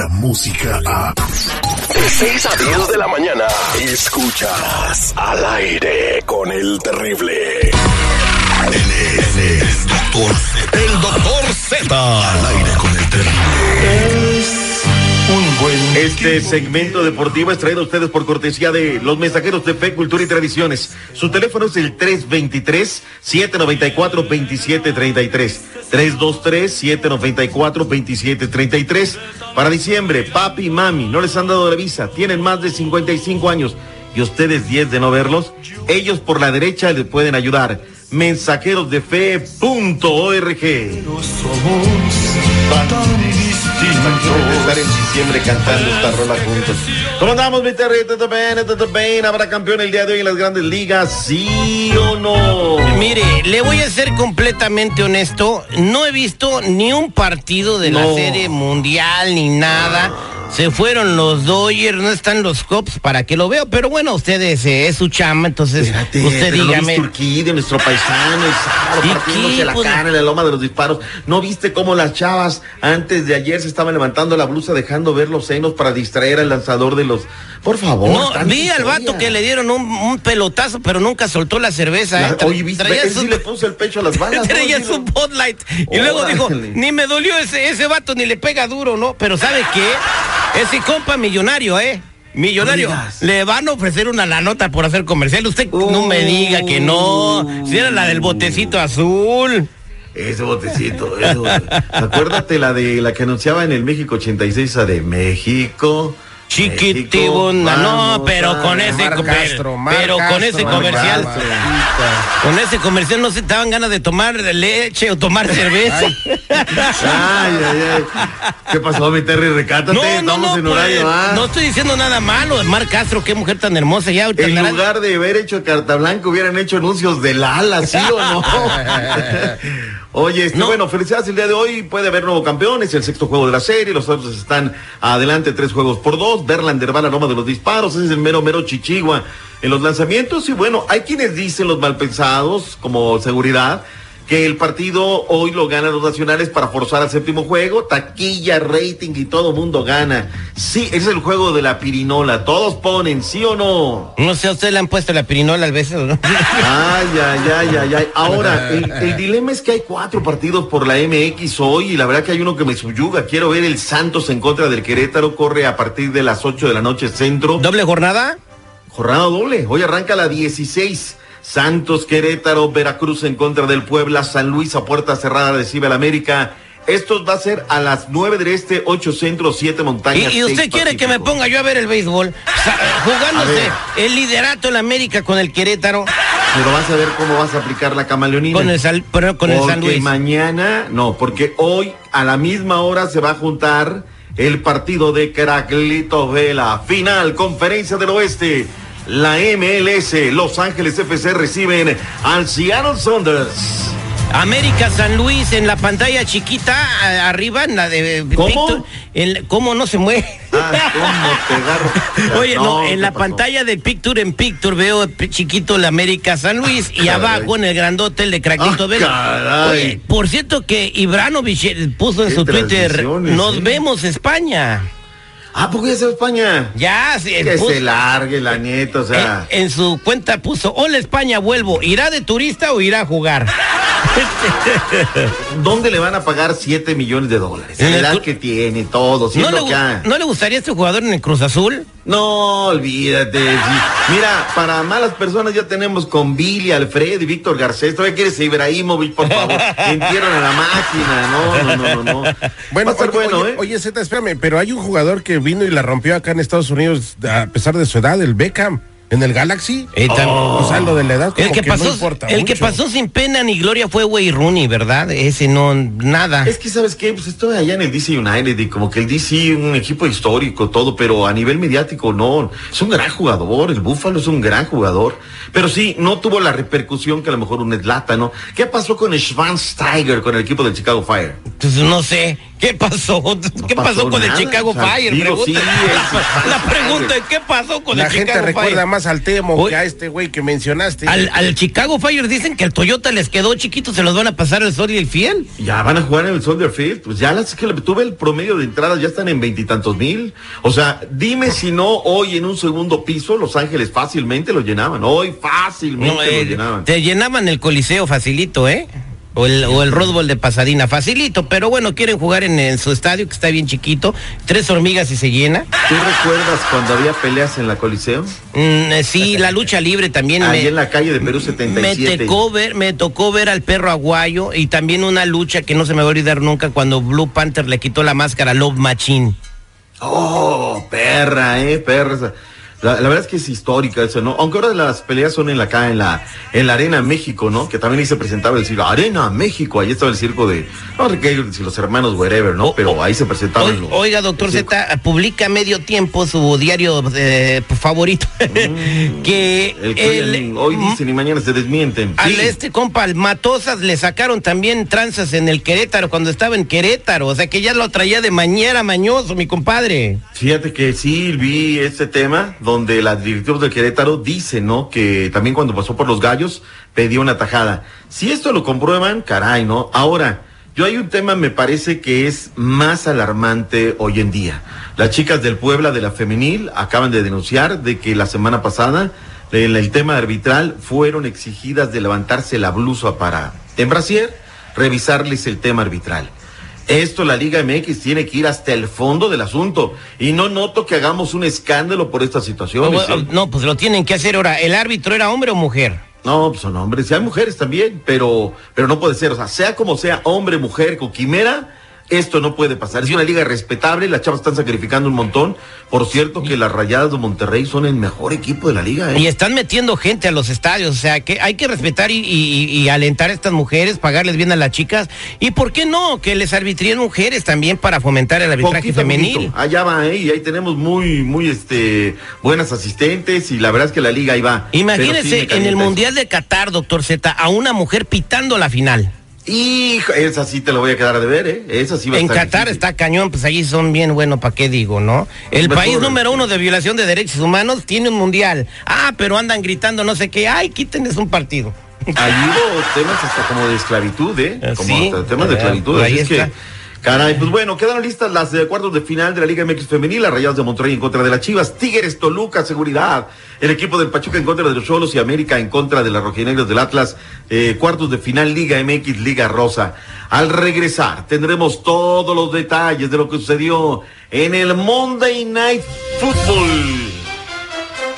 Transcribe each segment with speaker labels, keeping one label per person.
Speaker 1: la música a...
Speaker 2: De 6 a 10 de la mañana, escuchas al aire con el terrible.
Speaker 1: Él es el doctor Z.
Speaker 2: El doctor Z.
Speaker 1: Al aire con el terrible.
Speaker 3: Este segmento deportivo es traído a ustedes por cortesía de los mensajeros de fe, cultura y tradiciones. Su teléfono es el 323-794-2733. 323-794-2733. Para diciembre, papi y mami no les han dado la visa, tienen más de 55 años y ustedes 10 de no verlos. Ellos por la derecha les pueden ayudar. Mensajeros de fe.org. Estar en diciembre cantando esta rola juntos. ¿Cómo andamos, mi Terry? ¿Todo bien? ¿Todo bien? ¿Habrá campeón el día de hoy en las grandes ligas? ¿Sí o no?
Speaker 4: Mire, le voy a ser completamente honesto. No he visto ni un partido de la
Speaker 3: No.
Speaker 4: serie mundial ni nada. Se fueron los Dodgers, no están los Cops para que lo veo. Pero bueno, ustedes eh, es su chamba, entonces
Speaker 3: Espérate,
Speaker 4: usted dígame.
Speaker 3: ¿No viste Urquí, de nuestro paisano, el sábado,
Speaker 4: ¿Y
Speaker 3: partiéndose la
Speaker 4: Pues-
Speaker 3: cara en la loma de los disparos? ¿No viste cómo las chavas antes de ayer se estaban levantando la blusa dejando ver los senos para distraer al lanzador de los... Por favor.
Speaker 4: No, vi al vato que le dieron un, un pelotazo, pero nunca soltó la cerveza.
Speaker 3: La-
Speaker 4: eh. Tra-
Speaker 3: oye, ¿viste?
Speaker 4: traía
Speaker 3: Él
Speaker 4: su-
Speaker 3: sí le puso el pecho a las balas.
Speaker 4: Traía su
Speaker 3: lo-
Speaker 4: Bud Light. Y luego dijo, ni me dolió ese, ese vato, ni le pega duro, ¿no? Pero ¿sabe qué? Ese compa millonario, ¿eh? Millonario.
Speaker 3: Digas.
Speaker 4: Le van a ofrecer una la nota por hacer comercial. Usted no me diga que no. Si era la del botecito azul.
Speaker 3: Ese botecito, ese botecito. Acuérdate la de la que anunciaba en el México 86, esa de México.
Speaker 4: Chiquitibunda. No, pero con ese,
Speaker 5: Mar
Speaker 4: co-
Speaker 5: Castro, Mar
Speaker 4: pero con ese
Speaker 5: Mar
Speaker 4: comercial,
Speaker 5: Castro.
Speaker 4: con ese comercial no se te daban ganas de tomar leche o tomar cerveza.
Speaker 3: Ay, ay, ay. ¿Qué pasó, mi Terry? Recátate,
Speaker 4: No, no,
Speaker 3: estamos
Speaker 4: no,
Speaker 3: en
Speaker 4: pues,
Speaker 3: horario, ¿ah?
Speaker 4: no estoy diciendo nada malo. Mar Castro, qué mujer tan hermosa. Ya
Speaker 3: En lugar de haber hecho carta blanca, hubieran hecho anuncios del ala, ¿sí o no? Oye, este,
Speaker 4: No.
Speaker 3: bueno, felicidades el día de hoy. Puede haber nuevo campeón, es el sexto juego de la serie. Los otros están adelante, tres juegos por dos. Verlander va la loma de los disparos, ese es el mero, mero chichigua en los lanzamientos. Y bueno, hay quienes dicen, los malpensados, como seguridad, que el partido hoy lo ganan los nacionales para forzar al séptimo juego. Taquilla, rating y todo mundo gana. Sí, ese es el juego de la pirinola. Todos ponen, ¿sí o no?
Speaker 4: No sé, a usted le han puesto la pirinola al veces, ¿no?
Speaker 3: Ay, ay, ay, ay, ay. Ahora, el, el dilema es que hay cuatro partidos por la MX hoy y la verdad que hay uno que me subyuga. Quiero ver el Santos en contra del Querétaro. Corre a partir de las 8 de la noche centro.
Speaker 4: ¿Doble jornada?
Speaker 3: Jornada doble. Hoy arranca la 16. Santos, Querétaro, Veracruz en contra del Puebla, San Luis a puerta cerrada recibe al América. Esto va a ser a las 9 del este, 8 centro, 7
Speaker 4: ¿Y,
Speaker 3: montañas.
Speaker 4: y usted quiere que me ponga yo a ver el béisbol? Jugándose el liderato en América con el Querétaro,
Speaker 3: Pero vas a ver cómo vas a aplicar la camaleonina.
Speaker 4: con el, Sal- pero con el
Speaker 3: porque
Speaker 4: San Luis.
Speaker 3: mañana, no, porque hoy a la misma hora se va a juntar el partido de Caraclito Vela, final, conferencia del oeste. La MLS, Los Ángeles FC reciben al Seattle Saunders.
Speaker 4: América San Luis en la pantalla chiquita, a- arriba, en la de
Speaker 3: ¿Cómo?
Speaker 4: Picture, en- ¿Cómo no se mueve?
Speaker 3: Ah, ¿cómo te agarro?
Speaker 4: Oye, no, en
Speaker 3: ¿qué
Speaker 4: la
Speaker 3: pasó?
Speaker 4: pantalla de Picture en Picture veo chiquito el América San Luis y
Speaker 3: Caray.
Speaker 4: abajo en el grandote el de Craquito
Speaker 3: Ah.
Speaker 4: Oye, por cierto que Ibranovich eh, puso en
Speaker 3: Qué
Speaker 4: su Twitter, nos
Speaker 3: ¿eh?
Speaker 4: vemos España.
Speaker 3: Ah, ¿por qué ya se va a España?
Speaker 4: Ya, sí,
Speaker 3: Que
Speaker 4: puso-
Speaker 3: se largue la nieta, o sea.
Speaker 4: en, en su cuenta puso, hola España, vuelvo, ¿irá de turista o irá a jugar?
Speaker 3: ¿Dónde le van a pagar 7 millones de dólares?
Speaker 4: En
Speaker 3: edad que tiene, todo.
Speaker 4: ¿No le,
Speaker 3: que
Speaker 4: ¿No le gustaría este jugador en el Cruz Azul?
Speaker 3: No, olvídate. sí. Mira, para malas personas ya tenemos con Billy, Alfred y Víctor Garcés. ¿Todavía quieres Ibrahimovic, por favor? Entierran a la máquina. No, no, no, no. no.
Speaker 5: Bueno,
Speaker 3: Va a estar
Speaker 5: oye,
Speaker 3: bueno,
Speaker 5: oye,
Speaker 3: ¿eh?
Speaker 5: oye, Zeta, espérame, pero hay un jugador que vino y la rompió acá en Estados Unidos a pesar de su edad, el Beckham, en el Galaxy.
Speaker 4: Eh, tam-
Speaker 5: O sea, lo de la edad como
Speaker 4: el que, pasó,
Speaker 5: no importa
Speaker 4: el que
Speaker 5: mucho.
Speaker 4: pasó sin pena ni gloria fue Wayne Rooney, ¿verdad? Ese no, nada.
Speaker 3: Es que, ¿sabes qué? Pues estoy allá en el DC United y como que el DC, un equipo histórico, todo, pero a nivel mediático no. Es un gran jugador, el Búfalo es un gran jugador. Pero sí, no tuvo la repercusión que a lo mejor un Eslata, ¿no? ¿Qué pasó con el Schwansteiger, con el equipo del Chicago Fire?
Speaker 4: Pues no sé, ¿Qué pasó? ¿Qué
Speaker 3: pasó
Speaker 4: pasó, con
Speaker 3: nada,
Speaker 4: el Chicago
Speaker 3: o sea,
Speaker 4: Fire?
Speaker 3: sí,
Speaker 4: la pregunta es, ¿qué pasó con
Speaker 5: La
Speaker 4: el
Speaker 5: gente
Speaker 4: Chicago
Speaker 5: recuerda
Speaker 4: Fire?
Speaker 5: más al Temo
Speaker 4: Hoy-
Speaker 5: que a este güey que mencionaste.
Speaker 4: Al, al Chicago Fire dicen que el Toyota les quedó chiquito, se los van a pasar el sol y el fiel.
Speaker 3: Ya van a jugar en el Soldier Field. Pues ya las que tuve el promedio de entradas, ya están en veintitantos mil. O sea, dime si no hoy en un segundo piso Los Ángeles fácilmente lo llenaban. Hoy fácilmente
Speaker 4: No,
Speaker 3: lo
Speaker 4: eh,
Speaker 3: llenaban.
Speaker 4: te llenaban el Coliseo facilito, ¿eh? O el, o el Bowl de Pasadena, facilito, pero bueno, quieren jugar en, en su estadio que está bien chiquito, tres hormigas y se llena.
Speaker 3: ¿Tú recuerdas cuando había peleas en la Coliseo?
Speaker 4: Mm, eh, sí, la lucha libre también.
Speaker 3: Ahí
Speaker 4: me-
Speaker 3: en la calle de Perú
Speaker 4: Me
Speaker 3: 77.
Speaker 4: tocó ver, me tocó ver al perro aguayo y también una lucha que no se me va a olvidar nunca cuando Blue Panther le quitó la máscara a Love Machine.
Speaker 3: Oh, perra, eh, perra. La, la verdad es que es histórica eso, ¿no? Aunque ahora las peleas son en la acá en la en la Arena México, ¿no? Que también ahí se presentaba el circo Arena México, ahí estaba el circo de no si los hermanos wherever, ¿no? Pero ahí se presentaban los-
Speaker 4: Oiga, doctor. Z, publica medio tiempo su diario eh, favorito. que
Speaker 3: Mm. El que hoy,
Speaker 4: el-
Speaker 3: hoy dicen y mañana se desmienten.
Speaker 4: Al
Speaker 3: Sí.
Speaker 4: este compa, al Matosas, le sacaron también tranzas en el Querétaro cuando estaba en Querétaro. O sea que ya lo traía de mañera mañoso, mi compadre.
Speaker 3: Fíjate que sí vi este tema donde la directiva del Querétaro dice, ¿no? Que también cuando pasó por los gallos pedía una tajada. Si esto lo comprueban, caray, ¿no? Ahora, yo hay un tema, me parece que es más alarmante hoy en día. Las chicas del Puebla de la femenil acaban de denunciar de que la semana pasada en el tema arbitral fueron exigidas de levantarse la blusa para, en brasier, revisarles el tema arbitral. Esto la Liga MX tiene que ir hasta el fondo del asunto y no noto que hagamos un escándalo por estas situaciones. ¿eh?
Speaker 4: No, pues lo tienen que hacer ahora. ¿El árbitro era hombre o mujer?
Speaker 3: No, pues son hombres, y hay mujeres también, pero, pero no puede ser, o sea, sea como sea, hombre, mujer, con quimera, esto no puede pasar. Es una liga respetable, las chavas están sacrificando un montón. Por cierto que las Rayadas de Monterrey son el mejor equipo de la liga,
Speaker 4: Y
Speaker 3: ¿eh?
Speaker 4: están metiendo gente a los estadios, o sea que hay que respetar y, y- y alentar a estas mujeres, pagarles bien a las chicas. ¿Y por qué no? Que les arbitríen mujeres también para fomentar el arbitraje
Speaker 3: Poquito
Speaker 4: femenil.
Speaker 3: poquito. Allá va, ¿eh? Y ahí tenemos muy, muy, este, buenas asistentes y la verdad es que la liga ahí va. Sí
Speaker 4: Imagínese en el
Speaker 3: eso.
Speaker 4: Mundial de Qatar, doctor Z, a una mujer pitando la final.
Speaker 3: Hijo, esa sí te la voy a quedar de ver, ¿eh? Esa sí va a
Speaker 4: En
Speaker 3: estar
Speaker 4: Qatar
Speaker 3: difícil.
Speaker 4: está cañón, pues allí son bien bueno, ¿para qué digo, no? El país número uno de violación de derechos humanos tiene un mundial. Ah, pero andan gritando no sé qué. Ay, quítenles un partido.
Speaker 3: Allí hubo temas hasta como de esclavitud, ¿eh?
Speaker 4: Ah,
Speaker 3: Como
Speaker 4: sí.
Speaker 3: hasta temas de
Speaker 4: Ah,
Speaker 3: esclavitud.
Speaker 4: por
Speaker 3: Así es que. Caray, pues bueno, quedaron listas las eh, cuartos de final de la Liga MX Femenil, las Rayadas de Monterrey en contra de las Chivas, Tigres, Toluca, Seguridad, el equipo del Pachuca en contra de los Cholos y América en contra de las Rojinegras del Atlas, eh, cuartos de final Liga MX, Liga Rosa. Al regresar tendremos todos los detalles de lo que sucedió en el Monday Night Football.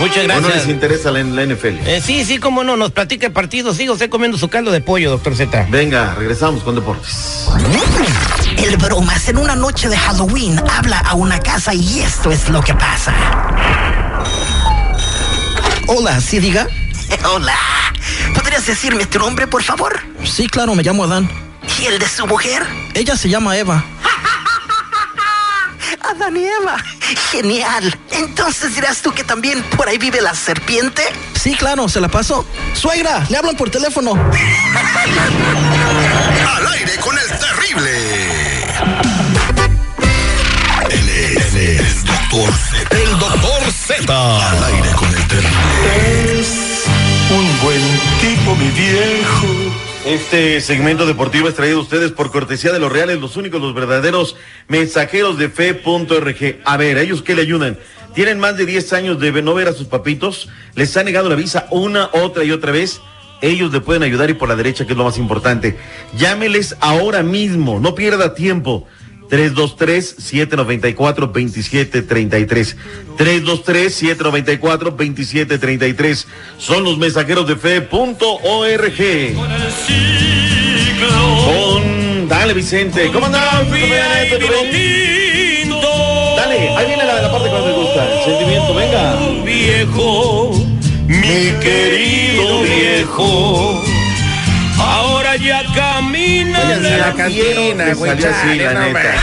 Speaker 4: Muchas
Speaker 3: ¿O no
Speaker 4: gracias.
Speaker 3: les interesa la, la NFL?
Speaker 4: Eh, sí, sí, cómo no, nos platica el partido. Sigo usted comiendo su caldo de pollo, doctor Z.
Speaker 3: Venga, regresamos con deportes.
Speaker 6: El bromas en una noche de Halloween habla a una casa y esto es lo que pasa.
Speaker 7: Hola, ¿sí diga?
Speaker 6: Hola. ¿Podrías decirme tu nombre, por favor?
Speaker 7: Sí, claro, me llamo Adán.
Speaker 6: ¿Y el de su mujer?
Speaker 7: Ella se llama Eva.
Speaker 6: Adán y Eva. Genial. Entonces dirás tú que también por ahí vive la serpiente.
Speaker 7: Sí, claro, se la paso. Suegra, le hablan por teléfono.
Speaker 1: Al aire con el terrible. Él es, él es Doctor Z. El Doctor Z. Al aire con el terrible.
Speaker 8: Un buen tipo, mi viejo.
Speaker 3: Este segmento deportivo es traído a ustedes por cortesía de los reales, los únicos, los verdaderos mensajeros de fe.org. A ver, ¿a ellos qué le ayudan? Tienen más de 10 años de no ver a sus papitos, les han negado la visa una, otra y otra vez. Ellos le pueden ayudar y por la derecha, que es lo más importante. Llámeles ahora mismo, no pierda tiempo. 323-794-2733. 323-794-2733. Son los mensajeros de fe.org. Con. Dale, Vicente. ¿Cómo andás? Dale, ahí viene la, la parte que más me gusta. El sentimiento, venga.
Speaker 8: Viejo, mi querido viejo. Ahora ya camina.
Speaker 5: La cantina, güey.
Speaker 3: salió así,
Speaker 5: chale,
Speaker 3: la
Speaker 5: no,
Speaker 3: neta.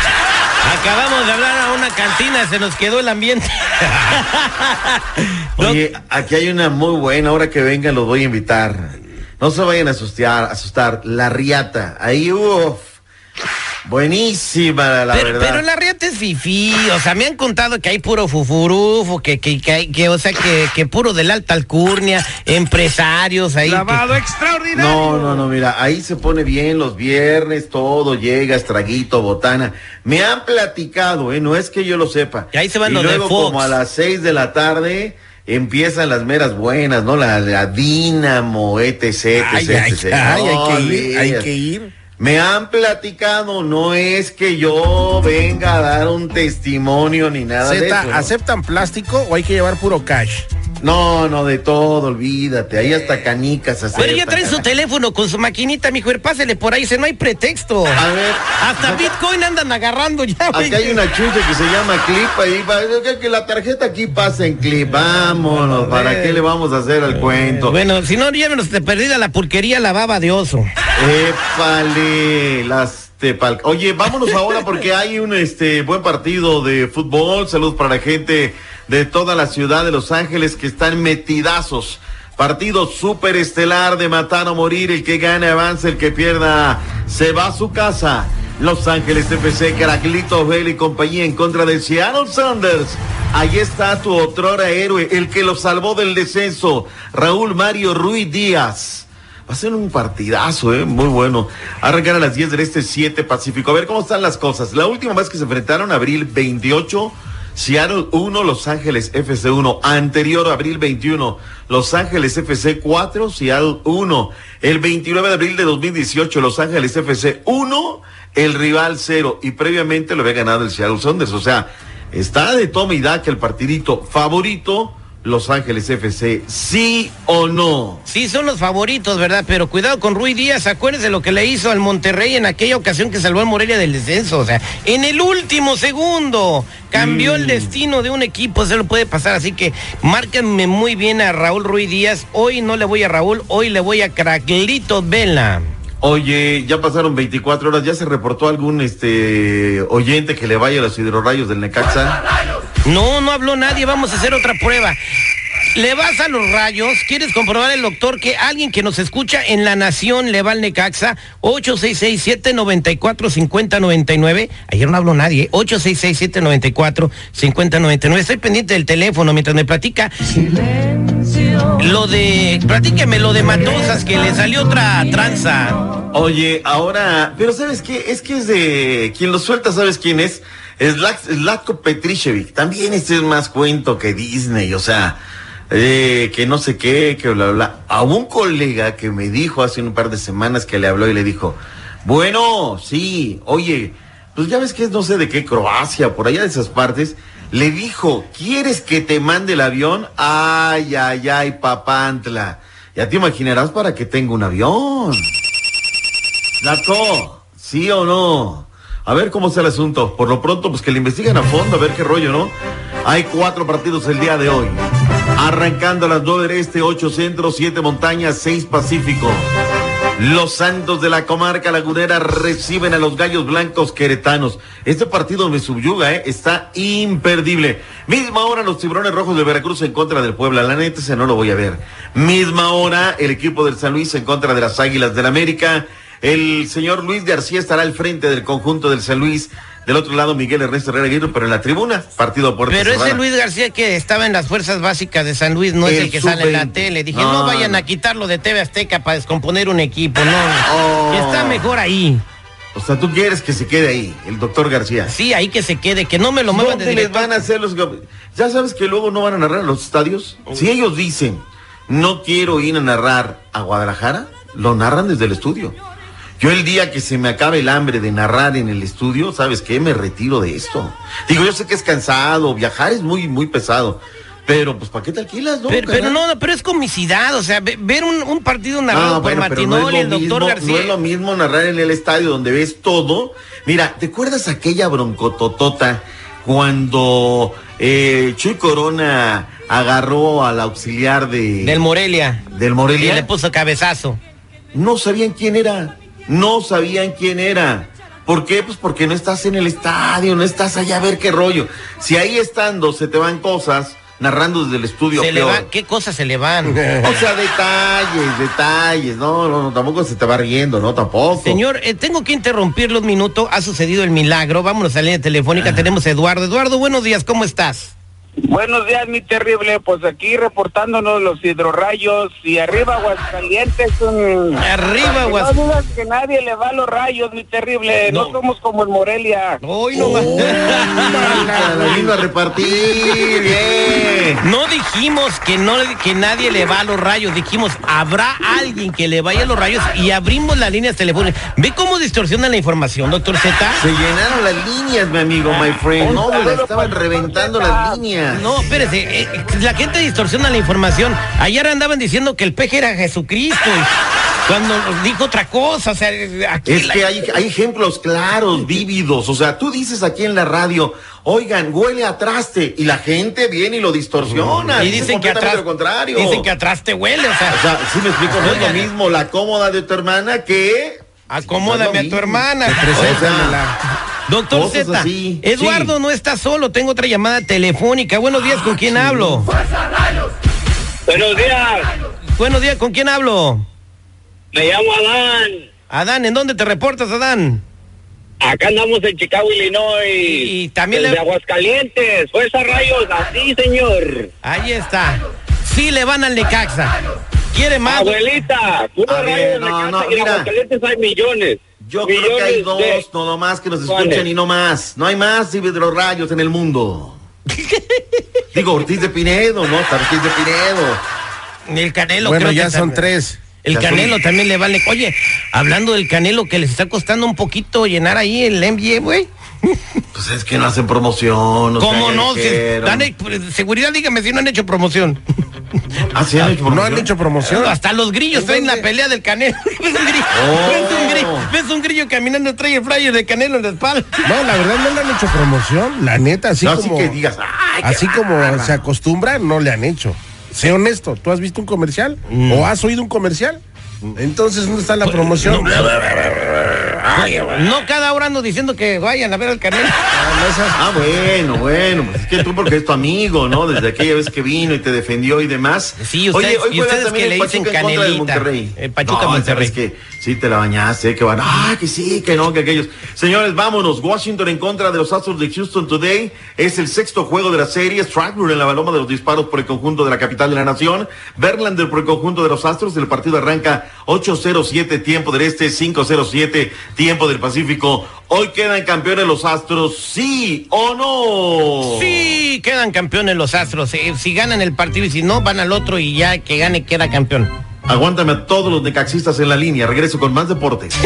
Speaker 4: Acabamos de hablar a una cantina, se nos quedó el ambiente.
Speaker 3: Oye, aquí hay una muy buena. Ahora que vengan, los voy a invitar. No se vayan a asustar, asustar. La riata. Ahí, uff. Buenísima, la
Speaker 4: pero,
Speaker 3: verdad.
Speaker 4: pero la riata es fifí, o sea, me han contado que hay puro fufurufo, que, que, que, hay- que, o sea, que, que puro de la alta alcurnia, empresarios ahí. que-
Speaker 5: extraordinario.
Speaker 3: No, no, no, mira, ahí se pone bien los viernes, todo llega, estraguito, botana. Me han platicado, ¿eh? No es que yo lo sepa.
Speaker 4: Y ahí se van
Speaker 3: y
Speaker 4: los de
Speaker 3: luego
Speaker 4: Fox.
Speaker 3: como a las seis de la tarde empiezan las meras buenas, ¿no? La, la Dínamo, etc, etc,
Speaker 5: Ay, ay,
Speaker 3: etc.
Speaker 5: ay,
Speaker 3: No,
Speaker 5: hay que ir, hay que ir.
Speaker 3: Me han platicado, no es que yo venga a dar un testimonio ni nada de
Speaker 5: Zeta,
Speaker 3: eso. ¿no?
Speaker 5: ¿aceptan plástico o hay que llevar puro cash?
Speaker 3: No, no, de todo, olvídate. Ahí hasta canicas
Speaker 4: Pero ya traen su teléfono con su maquinita, mijo, y pásele por ahí, dice, no hay pretexto.
Speaker 3: A ver,
Speaker 4: Hasta Bitcoin andan agarrando ya, güey.
Speaker 3: Acá hay una chucha que se llama clip ahí, va- que- la tarjeta aquí pasa en clip, vámonos, ¿para qué le vamos a hacer al cuento?
Speaker 4: Bueno, si no, llévenos de perdida la pulquería, la baba de oso.
Speaker 3: Épale, las tepal. Oye, vámonos ahora porque hay un este buen partido de fútbol. Saludos para la gente de toda la ciudad de Los Ángeles que están metidazos. Partido súper estelar de matar o morir. El que gane avanza, el que pierda se va a su casa. Los Ángeles FC, Caraclito Bell y compañía en contra de Seattle Sanders. Ahí está tu otrora héroe, el que lo salvó del descenso, Raúl Mario Ruiz Díaz. Va a ser un partidazo, ¿eh? Muy bueno. Arrancar a las 10 del este 7 Pacífico. A ver cómo están las cosas. La última vez que se enfrentaron, abril 28, Seattle 1, Los Ángeles FC 1. Anterior, abril 21, Los Ángeles FC 4, Seattle 1. El 29 de abril de 2018, Los Ángeles FC 1, el rival 0. Y previamente lo había ganado el Seattle Sounders. O sea, está de toma y daca el partidito favorito. Los Ángeles FC, sí o no.
Speaker 4: Sí, son los favoritos, ¿verdad? Pero cuidado con Rui Díaz, acuérdense lo que le hizo al Monterrey en aquella ocasión que salvó al Morelia del descenso. O sea, en el último segundo cambió el destino de un equipo, se lo puede pasar. Así que márquenme muy bien a Raúl Ruiz Díaz. Hoy no le voy a Raúl, hoy le voy a Craclito Vela.
Speaker 3: Oye, ya pasaron 24 horas, ¿ya se reportó algún este oyente que le vaya a los hidrorrayos del Necaxa?
Speaker 4: No, no habló nadie, vamos a hacer otra prueba. Le vas a los rayos, quieres comprobar el doctor que alguien que nos escucha en La Nación le va al Necaxa, 866-794-5099. Ayer no habló nadie, 866-794-5099. Estoy pendiente del teléfono mientras me platica. Lo de, platíqueme lo de Matosas, que le salió otra tranza.
Speaker 3: Oye, ahora, pero ¿sabes qué? Es que es de quien lo suelta, ¿sabes quién es? Zlatko Petricevic. También este es más cuento que Disney, o sea, eh, que no sé qué, que bla, bla. A un colega que me dijo hace un par de semanas que le habló y le dijo, bueno, sí, oye, pues ya ves que es no sé de qué, Croacia, por allá de esas partes. Le dijo, ¿quieres que te mande el avión? Ay, ay, ay, papantla. Ya te imaginarás para que tenga un avión. Dato, ¿sí o no? A ver cómo está el asunto. Por lo pronto, pues que le investiguen a fondo, a ver qué rollo, ¿no? Hay cuatro partidos el día de hoy. Arrancando a las nueve del este, ocho centro, siete montañas, seis pacífico. Los Santos de la comarca lagunera reciben a los Gallos Blancos queretanos. Este partido me subyuga, ¿eh? Está imperdible. Misma hora los Tiburones Rojos de Veracruz en contra del Puebla. La neta, ese no lo voy a ver. Misma hora el equipo del San Luis en contra de las Águilas del América. El señor Luis García estará al frente del conjunto del San Luis. Del otro lado, Miguel Ernesto Herrera Aguirre, pero en la tribuna, partido a puerta
Speaker 4: Pero ese. Luis García que estaba en las fuerzas básicas de San Luis no es
Speaker 3: El
Speaker 4: que sale en la
Speaker 3: sub-20.
Speaker 4: tele. Dije,
Speaker 3: No,
Speaker 4: no, vayan
Speaker 3: no.
Speaker 4: a quitarlo de TV Azteca para descomponer un equipo, no.
Speaker 3: Oh.
Speaker 4: Está mejor ahí.
Speaker 3: O sea, tú quieres que se quede ahí, el doctor García.
Speaker 4: Sí, ahí que se quede, que no me lo muevan de
Speaker 3: ¿Dónde les van a hacer los Ya sabes que luego no van a narrar los estadios. Si ellos dicen, no quiero ir a narrar a Guadalajara, lo narran desde el estudio. Yo el día que se me acabe el hambre de narrar en el estudio, ¿sabes qué? Me retiro de esto. Digo, yo sé que es cansado, viajar es muy, muy pesado. Pero, pues, ¿para qué te alquilas, no?
Speaker 4: Pero, pero no, no, pero es comicidad, o sea, ve- ver un, un partido narrado
Speaker 3: No,
Speaker 4: por
Speaker 3: bueno, no
Speaker 4: Martinoli,
Speaker 3: es
Speaker 4: el doctor
Speaker 3: mismo-
Speaker 4: García.
Speaker 3: No es lo mismo narrar en el estadio donde ves todo. Mira, ¿te acuerdas aquella broncototota cuando eh, Chuy Corona agarró al auxiliar de
Speaker 4: Del Morelia.
Speaker 3: del
Speaker 4: Y
Speaker 3: Morelia?
Speaker 4: le puso cabezazo.
Speaker 3: No sabían quién era. No sabían quién era. ¿Por qué? Pues porque no estás en el estadio, no estás allá a ver qué rollo. Si ahí estando se te van cosas, narrando desde el estudio.
Speaker 4: Se le va, ¿Qué cosas se le van?
Speaker 3: O sea, detalles, detalles. No, no, no, tampoco se te va riendo, ¿no? Tampoco.
Speaker 4: Señor, eh, tengo que interrumpirlo un minuto. Ha sucedido el milagro. Vámonos a la línea telefónica. Tenemos a Eduardo. Eduardo, buenos días. ¿Cómo estás?
Speaker 9: Buenos días, mi terrible. Pues aquí reportándonos los hidrorrayos y arriba Aguascalientes. mm,
Speaker 4: Arriba,
Speaker 9: para que
Speaker 4: Aguas-
Speaker 9: No digas que nadie le va a los rayos, mi terrible. No,
Speaker 4: No.
Speaker 9: somos como el Morelia.
Speaker 4: Hoy no va-
Speaker 3: La vino a repartir, bien.
Speaker 4: No dijimos que no que nadie le va a los rayos, dijimos habrá alguien que le vaya a los rayos y abrimos las líneas telefónicas. ¿Ve cómo distorsiona la información, doctor Z?
Speaker 3: Se llenaron las líneas, mi amigo, my friend. No, estaban reventando las líneas.
Speaker 4: No, espérese, eh, la gente distorsiona la información. Ayer andaban diciendo que el peje era Jesucristo y cuando dijo otra cosa, o sea, aquí
Speaker 3: Es
Speaker 4: la-
Speaker 3: que hay, hay ejemplos claros, vívidos. O sea, tú dices aquí en la radio, oigan, huele a traste. Y la gente viene y lo distorsiona.
Speaker 4: y
Speaker 3: dice
Speaker 4: dicen que atrás
Speaker 3: lo contrario.
Speaker 4: dicen que atrás te huele, o sea,
Speaker 3: O sea, sí me explico, no es lo mismo la cómoda de tu hermana que...
Speaker 4: acomódame a tu hermana.
Speaker 3: Preséntamela.
Speaker 4: Doctor Z,
Speaker 3: así,
Speaker 4: Eduardo
Speaker 3: sí.
Speaker 4: no está solo, tengo otra llamada telefónica. Buenos días, ¿con quién hablo?
Speaker 9: Buenos días.
Speaker 4: Buenos días, ¿con quién hablo?
Speaker 9: Me llamo Adán.
Speaker 4: Adán, ¿en dónde te reportas, Adán?
Speaker 9: Acá andamos en Chicago, Illinois.
Speaker 4: Y también le-
Speaker 9: Aguascalientes. Fuerza Rayos, así, señor.
Speaker 4: Ahí está. Sí le van al Necaxa. ¿Quiere más?
Speaker 9: Abuelita, puro
Speaker 3: A ver, no, no, mira.
Speaker 9: Hay millones.
Speaker 3: Yo creo que hay dos,
Speaker 9: de-
Speaker 3: no nomás que nos escuchan
Speaker 9: ¿Cuáles?
Speaker 3: y no más. No hay más rayos en el mundo. Digo, Ortiz de Pinedo, ¿no? Está Ortiz de Pinedo.
Speaker 4: El Canelo.
Speaker 5: Bueno,
Speaker 4: creo
Speaker 5: ya
Speaker 4: que
Speaker 5: son
Speaker 4: también.
Speaker 5: tres.
Speaker 4: El Canelo también le vale. Oye, hablando del Canelo que les está costando un poquito llenar ahí el NBA, güey.
Speaker 3: Pues es que no hacen promoción. no
Speaker 4: ¿Cómo no? Si dan seguridad, dígame si no han hecho promoción.
Speaker 3: Ah, sí han hecho
Speaker 5: No
Speaker 3: promoción.
Speaker 5: han hecho promoción.
Speaker 4: Hasta los grillos traen la pelea del Canelo. ¿Ves un grillo?
Speaker 3: Oh.
Speaker 4: ¿Ves un grillo? ¿Ves un grillo caminando, trae el flyer de Canelo en la espalda?
Speaker 5: No, la verdad no le han hecho promoción. La neta, así
Speaker 3: No, así
Speaker 5: como.
Speaker 3: que digas, ay, qué
Speaker 5: así como se acostumbra, no le han hecho. Sé honesto, ¿tú has visto un comercial?
Speaker 3: Mm.
Speaker 5: ¿O has oído un comercial? Entonces, ¿dónde está la promoción?
Speaker 4: No cada hora ando diciendo que vayan a ver al Canelo.
Speaker 3: Ah, bueno, bueno, pues es que tú porque es tu amigo, ¿no? Desde aquella vez que vino y te defendió y demás.
Speaker 4: Sí, ustedes- y
Speaker 3: juega
Speaker 4: ustedes
Speaker 3: también
Speaker 4: que
Speaker 3: el
Speaker 4: le dicen
Speaker 3: Pachuca en contra del
Speaker 4: Canelita.
Speaker 3: Monterrey.
Speaker 4: El Pachuca
Speaker 3: no,
Speaker 4: Monterrey.
Speaker 3: que sí te la bañaste, que van, ah, que sí, que no, que aquellos. Señores, vámonos. Washington en contra de los Astros de Houston Today. Es el sexto juego de la serie. Strasburg en la baloma de los disparos por el conjunto de la capital de la nación. Verlander por el conjunto de los Astros. El partido arranca 8-0-7 tiempo del este, 5-0-7 tiempo del Pacífico. Hoy quedan campeones los Astros, sí o no.
Speaker 4: Sí, quedan campeones los Astros. eh, si ganan el partido y si no, van al otro y ya que gane queda campeón.
Speaker 3: Aguántame a todos los necaxistas en la línea. Regreso con más deportes.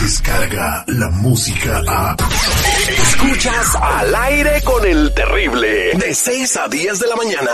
Speaker 1: Descarga la música a.
Speaker 2: Escuchas al aire con el terrible. De 6 a 10 de la mañana.